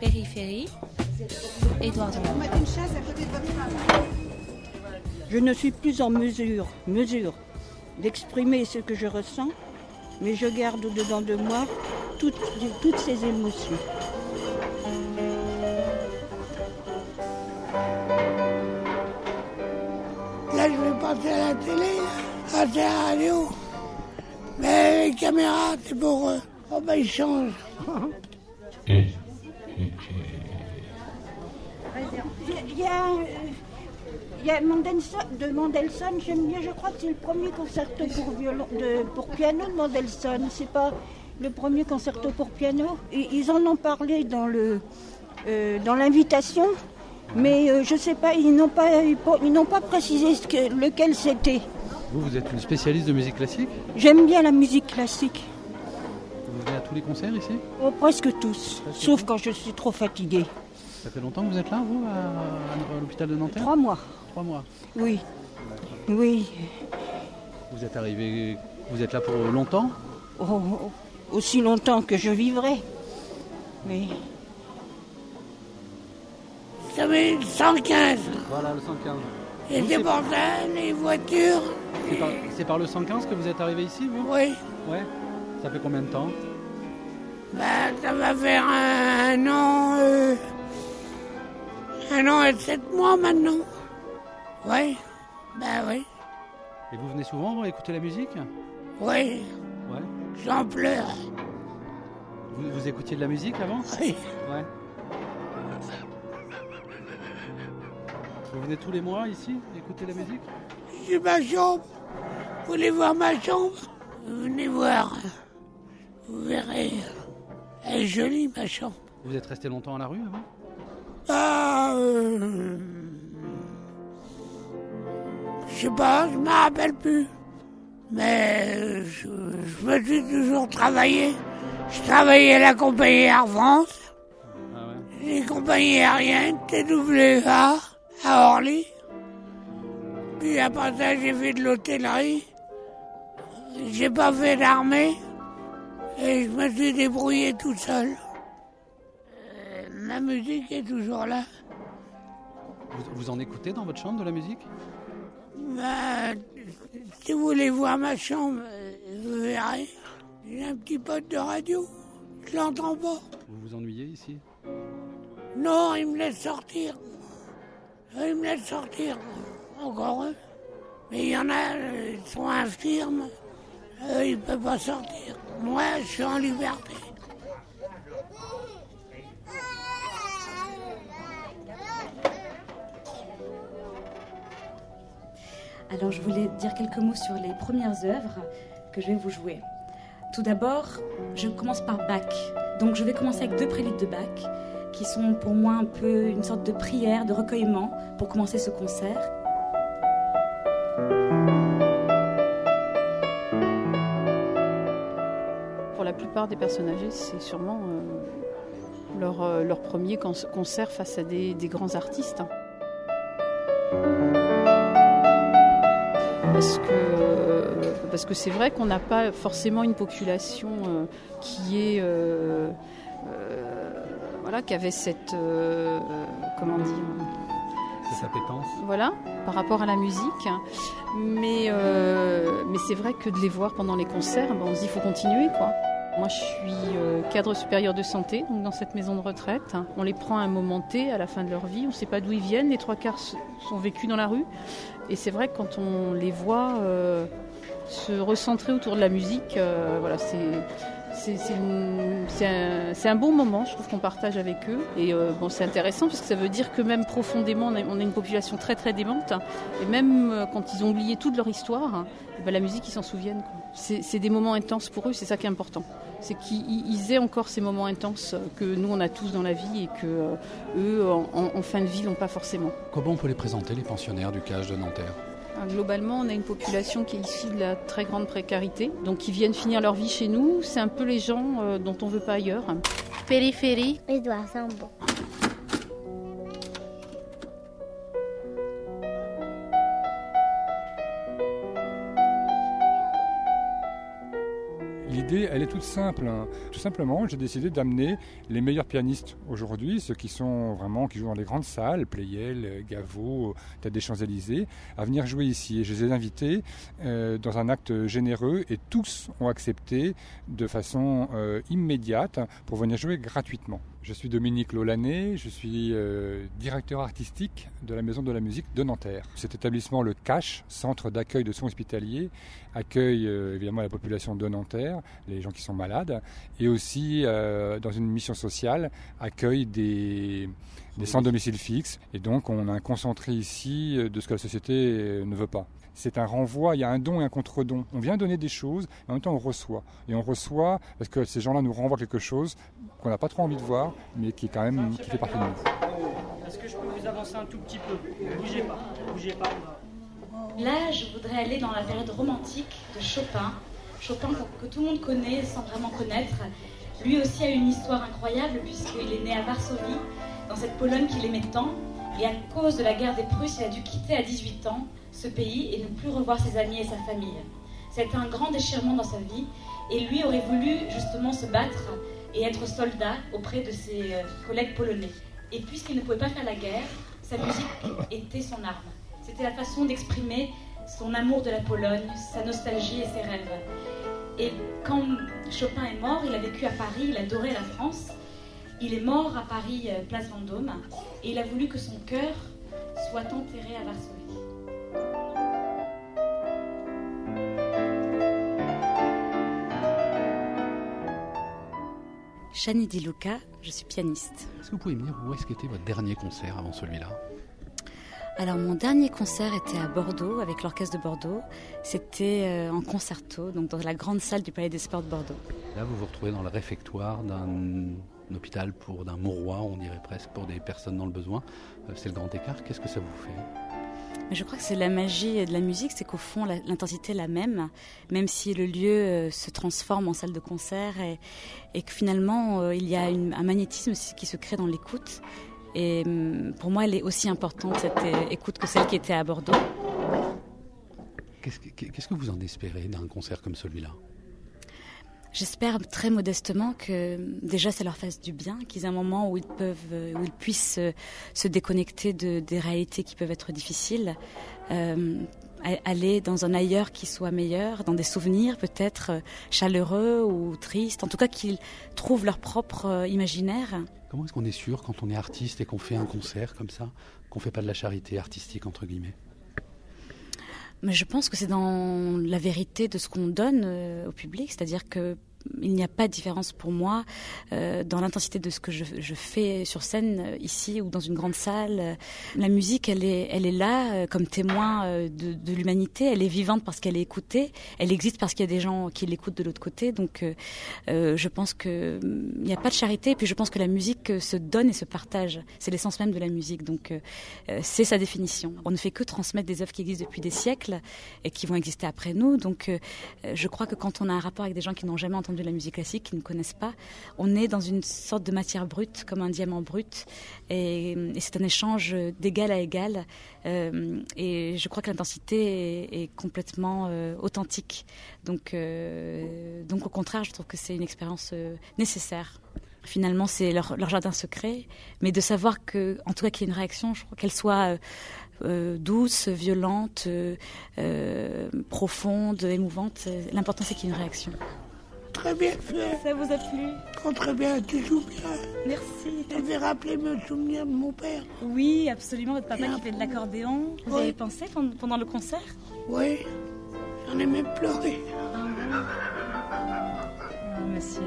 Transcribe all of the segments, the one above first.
Périphérie, Édouard Je ne suis plus en mesure, mesure d'exprimer ce que je ressens, mais je garde au-dedans de moi toutes, toutes ces émotions. Là, je vais passer à la télé, à la radio. Mais les caméras, c'est pour eux. Oh ben, ils changent. a, euh, il y a Mendelssohn, de Mendelssohn, j'aime bien, je crois que c'est le premier concerto pour, violon, de, pour piano de Mendelssohn. C'est pas le premier concerto pour piano. Et ils en ont parlé dans le euh, dans l'invitation, mais euh, je sais pas, ils n'ont pas ils n'ont pas précisé ce que, lequel c'était. Vous, vous êtes une spécialiste de musique classique? J'aime bien la musique classique. Vous venez à tous les concerts ici? Oh, presque tous, sauf quand je suis trop fatiguée. Ça fait longtemps que vous êtes là, vous, à, à l'hôpital de Nanterre Trois mois, Trois mois. oui. Oui, Vous êtes arrivé, vous êtes là pour longtemps Oh, oh, aussi longtemps que je vivrai. Mais Ça met 115. Voilà, le 115. Et c'est pour ça, les voitures, C'est par, c'est par le 115 que vous êtes arrivé ici, vous oui. Ouais. Ça fait combien de temps Ben, ça va faire un, an, euh, un an et sept mois maintenant. Oui, ben oui, Et vous venez souvent écouter la musique? Oui, Ouais. j'en pleure. Vous, vous écoutiez de la musique avant? Oui, Ouais. Vous venez tous les mois ici écouter la musique? J'ai ma chambre. Vous voulez voir ma chambre? Venez voir. Vous verrez. Elle est jolie, ma chambre. Vous êtes resté longtemps à la rue avant? Ah, euh, je sais pas, je me rappelle plus. Mais je, je me suis toujours travaillé. Je travaillais à la compagnie Air France, Ah ouais. les compagnies aériennes, TWA, à Orly. Puis après ça, j'ai fait de l'hôtellerie. J'ai pas fait d'armée. Et je me suis débrouillé tout seul. Euh, ma musique est toujours là. Vous, vous en écoutez dans votre chambre de la musique? Ben, si vous voulez voir ma chambre, euh, vous verrez. J'ai un petit pote de radio. Je l'entends pas. Vous vous ennuyez ici? Non, il me laisse sortir. Euh, Il me laisse sortir. Encore eux. Mais il y en a, euh, ils sont infirmes. Eux, ils ne peuvent pas sortir. Moi, je suis en liberté. Alors je voulais dire quelques mots sur les premières œuvres que je vais vous jouer. Tout d'abord, je commence par Bach. Donc je vais commencer avec deux préludes de Bach qui sont pour moi un peu une sorte de prière, de recueillement pour commencer ce concert. Pour la plupart des personnes âgées, c'est sûrement euh, leur, euh, leur premier con- concert face à des, des grands artistes. Parce que euh, parce que c'est vrai qu'on n'a pas forcément une population euh, qui est euh, voilà qui avait cette comment dire voilà, par rapport à la musique. Mais, euh, mais c'est vrai que de les voir pendant les concerts, ben, on se dit il faut continuer. quoi. Moi, je suis euh, cadre supérieur de santé, donc dans cette maison de retraite. On les prend à un moment T, à la fin de leur vie. On ne sait pas d'où ils viennent. Les trois quarts sont vécus dans la rue. Et c'est vrai que quand on les voit euh, se recentrer autour de la musique, euh, voilà, c'est c'est un, bon moment, je trouve qu'on partage avec eux. Et euh, bon, c'est intéressant parce que ça veut dire que même profondément, on a, on a une population très très démente. Et même euh, quand ils ont oublié toute leur histoire, eh ben, la musique, ils s'en souviennent. C'est des moments intenses pour eux, c'est ça qui est important. C'est qu'ils ils aient encore ces moments intenses que nous, on a tous dans la vie et que euh, eux, en, en- fin de vie, n'ont pas forcément. Comment on peut les présenter, les pensionnaires du cage de Nanterre? Euh, Globalement, on a une population qui est issue de la très grande précarité, donc qui viennent finir leur vie chez nous. C'est un peu les gens euh, dont on veut pas ailleurs. Périphérie, Édouard Sambo. Simple. hein. Tout simplement, j'ai décidé d'amener les meilleurs pianistes aujourd'hui, ceux qui sont vraiment qui jouent dans les grandes salles, Pleyel, Gaveau, Tête des Champs-Élysées, à venir jouer ici. Je les ai invités euh, dans un acte généreux et tous ont accepté de façon euh, immédiate pour venir jouer gratuitement. Je suis Dominique Lolané, je suis euh, directeur artistique de la Maison de la Musique de Nanterre. Cet établissement, le CACH, Centre d'accueil de soins hospitaliers, accueille euh, évidemment la population de Nanterre, les gens qui sont malades, et aussi, euh, dans une mission sociale, accueille des, des sans domicile fixe. Et donc, on a un concentré ici de ce que la société ne veut pas. C'est un renvoi, il y a un don et un contre-don. On vient donner des choses, mais en même temps on reçoit. Et on reçoit parce que ces gens-là nous renvoient quelque chose qu'on n'a pas trop envie de voir, mais qui est quand même qui fait partie de nous. Est-ce que je peux vous avancer un tout petit peu? Bougez pas, bougez pas. Là, je voudrais aller dans la période romantique de Chopin. Chopin que tout le monde connaît sans vraiment connaître. Lui aussi a une histoire incroyable puisqu'il est né à Varsovie, dans cette Pologne qu'il aimait tant. Et à cause de la guerre des Prusses, il a dû quitter à 18 ans ce pays et ne plus revoir ses amis et sa famille. C'était un grand déchirement dans sa vie et lui aurait voulu justement se battre et être soldat auprès de ses euh, collègues polonais. Et puisqu'il ne pouvait pas faire la guerre, sa musique était son arme. C'était la façon d'exprimer son amour de la Pologne, sa nostalgie et ses rêves. Et quand Chopin est mort, il a vécu à Paris, il adorait la France. Il est mort à Paris, euh, place Vendôme, et il a voulu que son cœur soit enterré à Varsovie. Chani Di Luca, je suis pianiste. Est-ce que vous pouvez me dire où est-ce qu'était votre dernier concert avant celui-là? Alors mon dernier concert était à Bordeaux avec l'orchestre de Bordeaux. C'était euh, en concerto, donc dans la grande salle du Palais des Sports de Bordeaux. Là, vous vous retrouvez dans le réfectoire d'un hôpital pour d'un mouroir, on dirait presque, pour des personnes dans le besoin. Euh, C'est le grand écart. Qu'est-ce que ça vous fait? Mais je crois que c'est la magie de la musique, c'est qu'au fond l'intensité est la même, même si le lieu euh, se transforme en salle de concert et, et que finalement euh, il y a une- un magnétisme qui se crée dans l'écoute. Et hum, pour moi, elle est aussi importante cette écoute que celle qui était à Bordeaux. Qu'est-ce que, qu'est-ce que vous en espérez d'un concert comme celui-là? J'espère très modestement que déjà ça leur fasse du bien, qu'ils aient un moment où ils peuvent, euh, où ils puissent euh, se déconnecter de, des réalités qui peuvent être difficiles, euh, a- aller dans un ailleurs qui soit meilleur, dans des souvenirs peut-être chaleureux ou tristes, en tout cas qu'ils trouvent leur propre imaginaire. Comment est-ce qu'on est sûr quand on est artiste et qu'on fait un concert comme ça, qu'on fait pas de la charité artistique entre guillemets? Mais je pense que c'est dans la vérité de ce qu'on donne au public, c'est-à-dire que il n'y a pas de différence pour moi euh, dans l'intensité de ce que je, je fais sur scène euh, ici ou dans une grande salle. Euh, La musique, elle est, elle est là euh, comme témoin de, de l'humanité. Elle est vivante parce qu'elle est écoutée. Elle existe parce qu'il y a des gens qui l'écoutent de l'autre côté. Donc, euh, je pense que hum, il n'y a pas de charité. Et puis, je pense que la musique se donne et se partage. C'est l'essence même de la musique. Donc, euh, c'est sa définition. On ne fait que transmettre des œuvres qui existent depuis des siècles et qui vont exister après nous. Donc, je crois que quand on a un rapport avec des gens qui n'ont jamais entendu la musique classique, qui ne connaissent pas, on est dans une sorte de matière brute, comme un diamant brut, et, c'est un échange d'égal à égal. Euh, et je crois que l'intensité est, complètement euh, authentique. Donc, euh, donc, au contraire, je trouve que c'est une expérience nécessaire. Finalement, c'est leur, jardin secret, mais de savoir que, tout cas, qu'il y ait une réaction, je crois qu'elle soit douce, violente, profonde, émouvante. L'important, c'est qu'il y ait une réaction. Très bien fait. Ça vous a plu très bien, tu joues bien. Merci. Ça me fait rappeler mes souvenirs de mon père. Oui, absolument. Votre papa qui fait de l'accordéon. Vous Oui. avez pensé pendant pendant le concert Oui, j'en ai même pleuré. Oh, monsieur.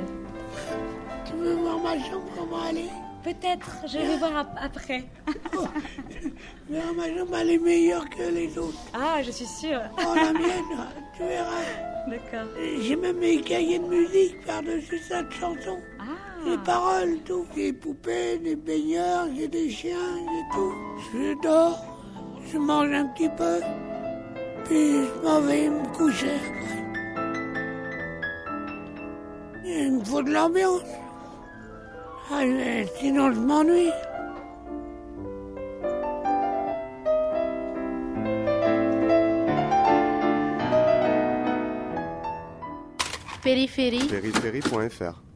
Tu veux voir ma chambre, comment elle est? Peut-être. Je vais voir ap- après. Verras, ma chambre, elle est meilleure que les autres. Ah, je suis sûre. Oh, la mienne, tu verras. D'accord. J'ai même mes cahiers de musique par-dessus cette chanson. Les Ah. paroles, tout. J'ai des poupées, des baigneurs, j'ai des chiens, j'ai tout. Je dors, je mange un petit peu, puis je m'en vais me coucher. Il me faut de l'ambiance. Ah, sinon, je m'ennuie. Périphérie. Périphérie.fr.